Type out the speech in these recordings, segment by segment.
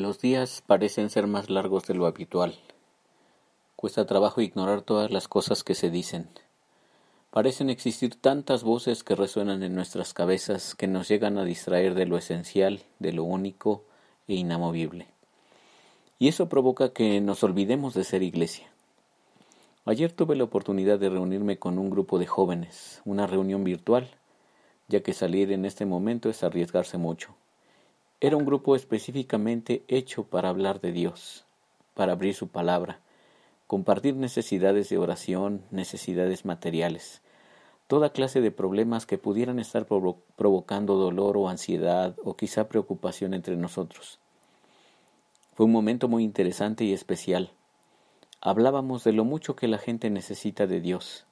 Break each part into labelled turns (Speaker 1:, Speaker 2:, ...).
Speaker 1: Los días parecen ser más largos de lo habitual. Cuesta trabajo ignorar todas las cosas que se dicen. Parecen existir tantas voces que resuenan en nuestras cabezas que nos llegan a distraer de lo esencial, de lo único e inamovible. Y eso provoca que nos olvidemos de ser iglesia. Ayer tuve la oportunidad de reunirme con un grupo de jóvenes, una reunión virtual, ya que salir en este momento es arriesgarse mucho. Era un grupo específicamente hecho para hablar de Dios, para abrir su palabra, compartir necesidades de oración, necesidades materiales, toda clase de problemas que pudieran estar provocando dolor o ansiedad o quizá preocupación entre nosotros. Fue un momento muy interesante y especial. Hablábamos de lo mucho que la gente necesita de Dios.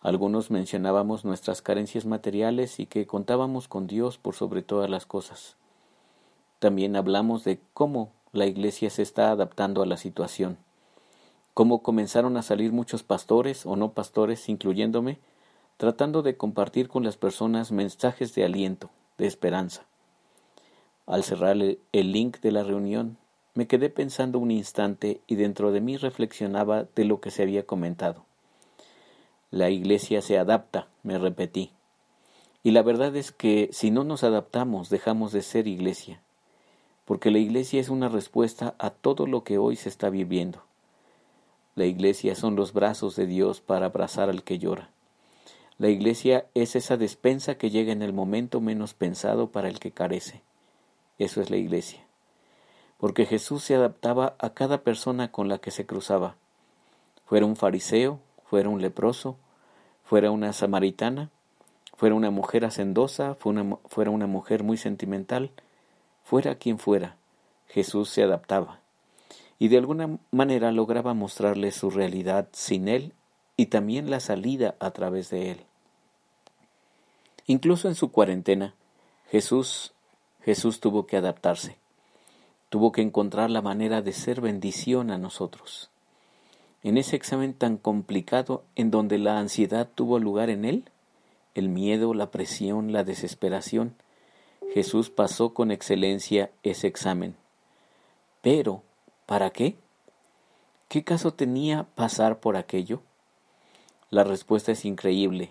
Speaker 1: Algunos mencionábamos nuestras carencias materiales y que contábamos con Dios por sobre todas las cosas. También hablamos de cómo la Iglesia se está adaptando a la situación, cómo comenzaron a salir muchos pastores o no pastores, incluyéndome, tratando de compartir con las personas mensajes de aliento, de esperanza. Al cerrar el link de la reunión, me quedé pensando un instante y dentro de mí reflexionaba de lo que se había comentado. La Iglesia se adapta, me repetí. Y la verdad es que si no nos adaptamos dejamos de ser Iglesia porque la iglesia es una respuesta a todo lo que hoy se está viviendo. La iglesia son los brazos de Dios para abrazar al que llora. La iglesia es esa despensa que llega en el momento menos pensado para el que carece. Eso es la iglesia. Porque Jesús se adaptaba a cada persona con la que se cruzaba. Fuera un fariseo, fuera un leproso, fuera una samaritana, fuera una mujer hacendosa, fuera una mujer muy sentimental, Fuera quien fuera, Jesús se adaptaba y de alguna manera lograba mostrarle su realidad sin él y también la salida a través de él. Incluso en su cuarentena, Jesús Jesús tuvo que adaptarse. Tuvo que encontrar la manera de ser bendición a nosotros. En ese examen tan complicado en donde la ansiedad tuvo lugar en él, el miedo, la presión, la desesperación, Jesús pasó con excelencia ese examen. Pero, ¿para qué? ¿Qué caso tenía pasar por aquello? La respuesta es increíble,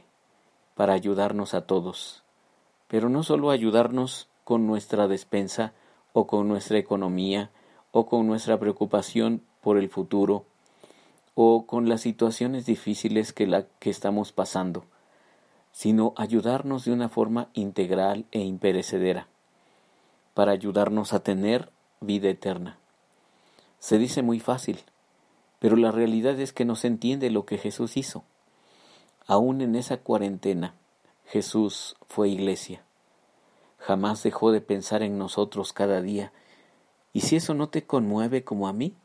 Speaker 1: para ayudarnos a todos, pero no solo ayudarnos con nuestra despensa o con nuestra economía o con nuestra preocupación por el futuro o con las situaciones difíciles que, la, que estamos pasando, sino ayudarnos de una forma integral e imperecedera, para ayudarnos a tener vida eterna. Se dice muy fácil, pero la realidad es que no se entiende lo que Jesús hizo. Aún en esa cuarentena, Jesús fue iglesia. Jamás dejó de pensar en nosotros cada día. Y si eso no te conmueve como a mí,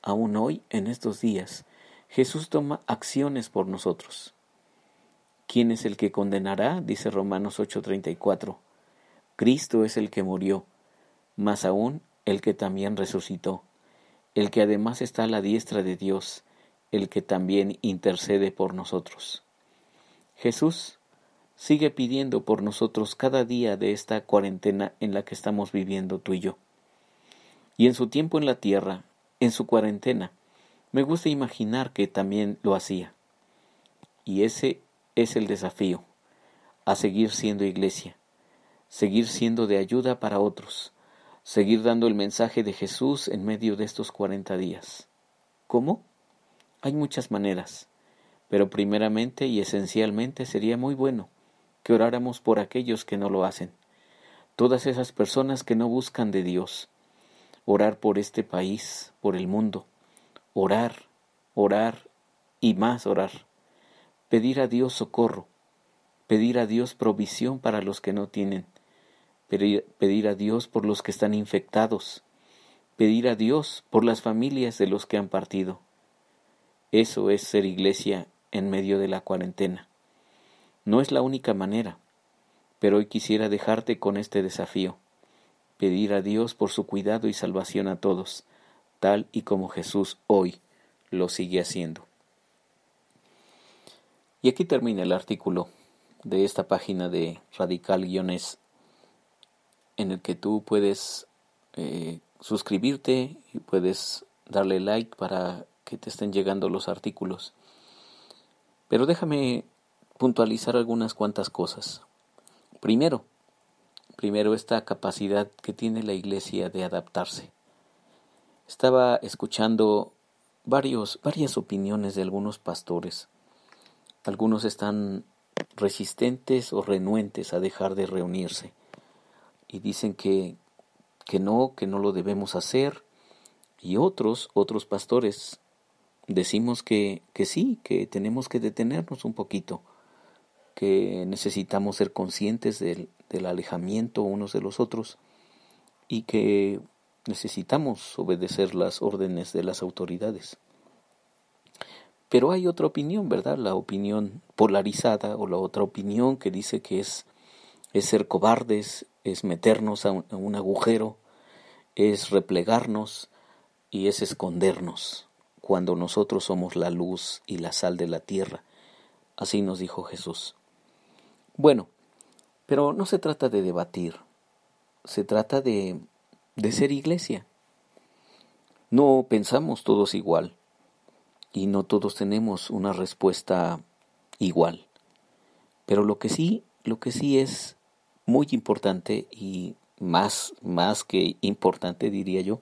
Speaker 1: aún hoy, en estos días, Jesús toma acciones por nosotros. ¿Quién es el que condenará? dice Romanos 8:34. Cristo es el que murió, más aún el que también resucitó, el que además está a la diestra de Dios, el que también intercede por nosotros. Jesús sigue pidiendo por nosotros cada día de esta cuarentena en la que estamos viviendo tú y yo. Y en su tiempo en la tierra, en su cuarentena, me gusta imaginar que también lo hacía. Y ese es el desafío, a seguir siendo iglesia, seguir siendo de ayuda para otros, seguir dando el mensaje de Jesús en medio de estos cuarenta días. ¿Cómo? Hay muchas maneras, pero primeramente y esencialmente sería muy bueno que oráramos por aquellos que no lo hacen, todas esas personas que no buscan de Dios, orar por este país, por el mundo, orar, orar y más orar pedir a Dios socorro, pedir a Dios provisión para los que no tienen, pedir, a Dios por los que están infectados, pedir a Dios por las familias de los que han partido. Eso es ser iglesia en medio de la cuarentena. No es la única manera, pero hoy quisiera dejarte con este desafío, pedir a Dios por su cuidado y salvación a todos, tal y como Jesús hoy lo sigue haciendo. Y aquí termina el artículo de esta página de Radical Guiones en el que tú puedes eh, suscribirte y puedes darle like para que te estén llegando los artículos. Pero déjame puntualizar algunas cuantas cosas. Primero, primero esta capacidad que tiene la iglesia de adaptarse. Estaba escuchando varios, varias opiniones de algunos pastores. Algunos están resistentes o renuentes a dejar de reunirse y dicen que, que no, que no lo debemos hacer. Y otros, otros pastores, decimos que, que sí, que tenemos que detenernos un poquito, que necesitamos ser conscientes del, del alejamiento unos de los otros y que necesitamos obedecer las órdenes de las autoridades. Pero hay otra opinión, ¿verdad? La opinión polarizada o la otra opinión que dice que es, es ser cobardes, es meternos a un, agujero, es replegarnos y es escondernos cuando nosotros somos la luz y la sal de la tierra. Así nos dijo Jesús. Bueno, pero no se trata de debatir, se trata de, de ser iglesia. No pensamos todos igual y no todos tenemos una respuesta igual. Pero lo que sí, lo que sí es muy importante y más, más que importante diría yo,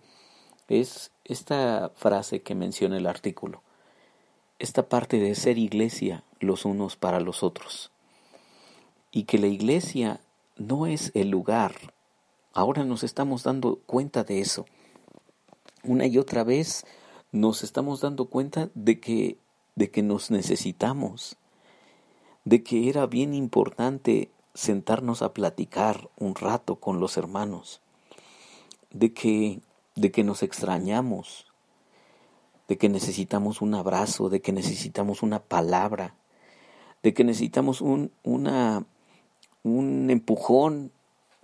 Speaker 1: es esta frase que menciona el artículo, esta parte de ser iglesia los unos para los otros. Y que la iglesia no es el lugar. Ahora nos estamos dando cuenta de eso. Una y otra vez nos estamos dando cuenta de que, de que nos necesitamos, de que era bien importante sentarnos a platicar un rato con los hermanos, de que, de que nos extrañamos, de que necesitamos un abrazo, de que necesitamos una palabra, de que necesitamos un, una, un empujón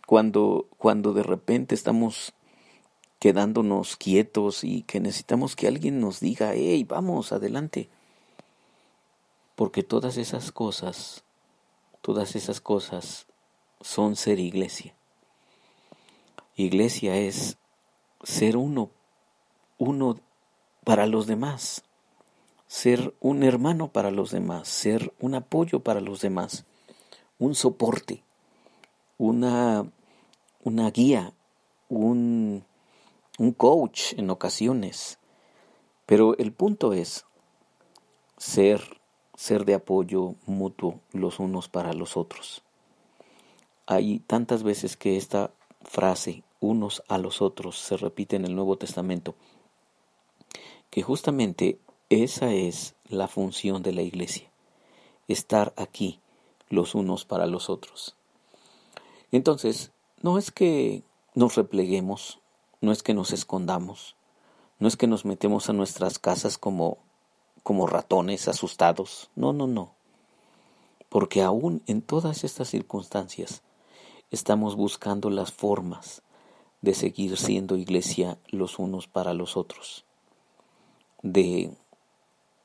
Speaker 1: cuando, cuando de repente estamos quedándonos quietos y que necesitamos que alguien nos diga, hey, vamos, adelante. Porque todas esas cosas, todas esas cosas son ser iglesia. Iglesia es ser uno, uno para los demás, ser un hermano para los demás, ser un apoyo para los demás, un soporte, una, una guía, un, un coach en ocasiones, pero el punto es ser, ser de apoyo mutuo los unos para los otros. Hay tantas veces que esta frase, unos a los otros, se repite en el Nuevo Testamento, que justamente esa es la función de la iglesia, estar aquí los unos para los otros. Entonces, no es que nos repleguemos, no es que nos escondamos, no es que nos metemos a nuestras casas como, como ratones asustados, no, no, no. Porque aún en todas estas circunstancias estamos buscando las formas de seguir siendo iglesia los unos para los otros, de,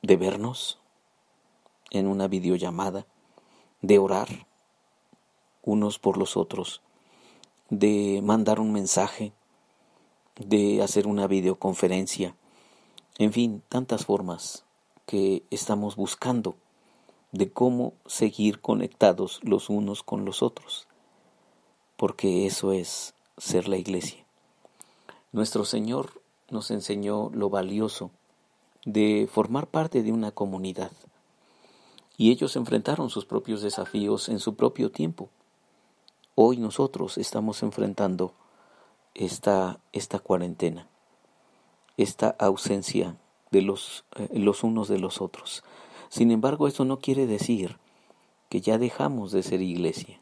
Speaker 1: de vernos en una videollamada, de orar unos por los otros, de mandar un mensaje, de hacer una videoconferencia, en fin, tantas formas que estamos buscando de cómo seguir conectados los unos con los otros, porque eso es ser la iglesia. Nuestro Señor nos enseñó lo valioso de formar parte de una comunidad, y ellos enfrentaron sus propios desafíos en su propio tiempo. Hoy nosotros estamos enfrentando esta, esta cuarentena, esta ausencia de los, eh, los unos de los otros. Sin embargo, eso no quiere decir que ya dejamos de ser iglesia.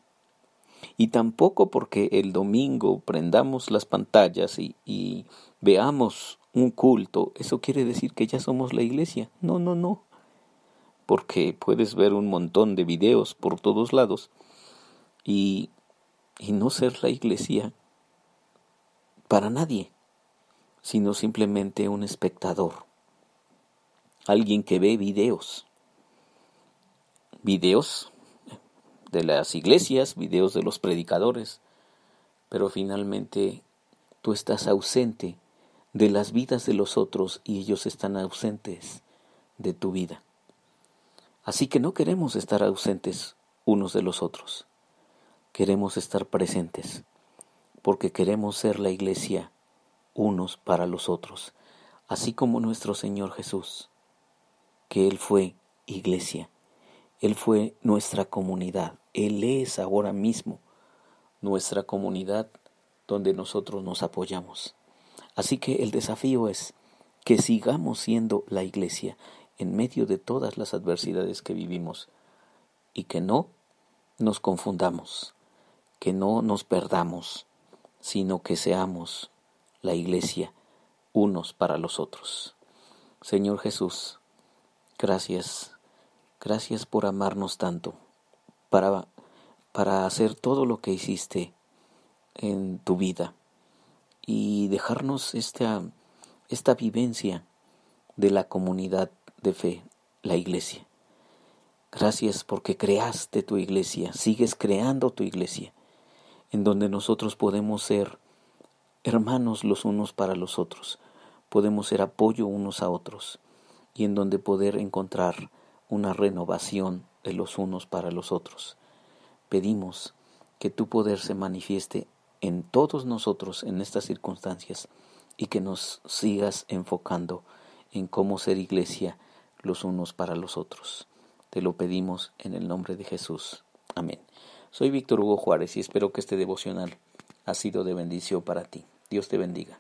Speaker 1: Y tampoco porque el domingo prendamos las pantallas y, y veamos un culto, eso quiere decir que ya somos la iglesia. No, no, no. Porque puedes ver un montón de videos por todos lados y, y no ser la iglesia para nadie, sino simplemente un espectador, alguien que ve videos, videos de las iglesias, videos de los predicadores, pero finalmente tú estás ausente de las vidas de los otros y ellos están ausentes de tu vida. Así que no queremos estar ausentes unos de los otros. Queremos estar presentes porque queremos ser la iglesia unos para los otros, así como nuestro Señor Jesús, que Él fue iglesia, Él fue nuestra comunidad, Él es ahora mismo nuestra comunidad donde nosotros nos apoyamos. Así que el desafío es que sigamos siendo la iglesia en medio de todas las adversidades que vivimos y que no nos confundamos, que no nos perdamos, sino que seamos la iglesia unos para los otros. Señor Jesús, gracias, gracias por amarnos tanto, para, para hacer todo lo que hiciste en tu vida y dejarnos esta, esta vivencia de la comunidad de fe, la iglesia. Gracias porque creaste tu iglesia, sigues creando tu iglesia, en donde nosotros podemos ser hermanos los unos para los otros, podemos ser apoyo unos a otros, y en donde poder encontrar una renovación de los unos para los otros. Pedimos que tu poder se manifieste en todos nosotros en estas circunstancias y que nos sigas enfocando en cómo ser iglesia los unos para los otros. Te lo pedimos en el nombre de Jesús. Amén. Soy Víctor Hugo Juárez y espero que este devocional ha sido de bendición para ti. Dios te bendiga.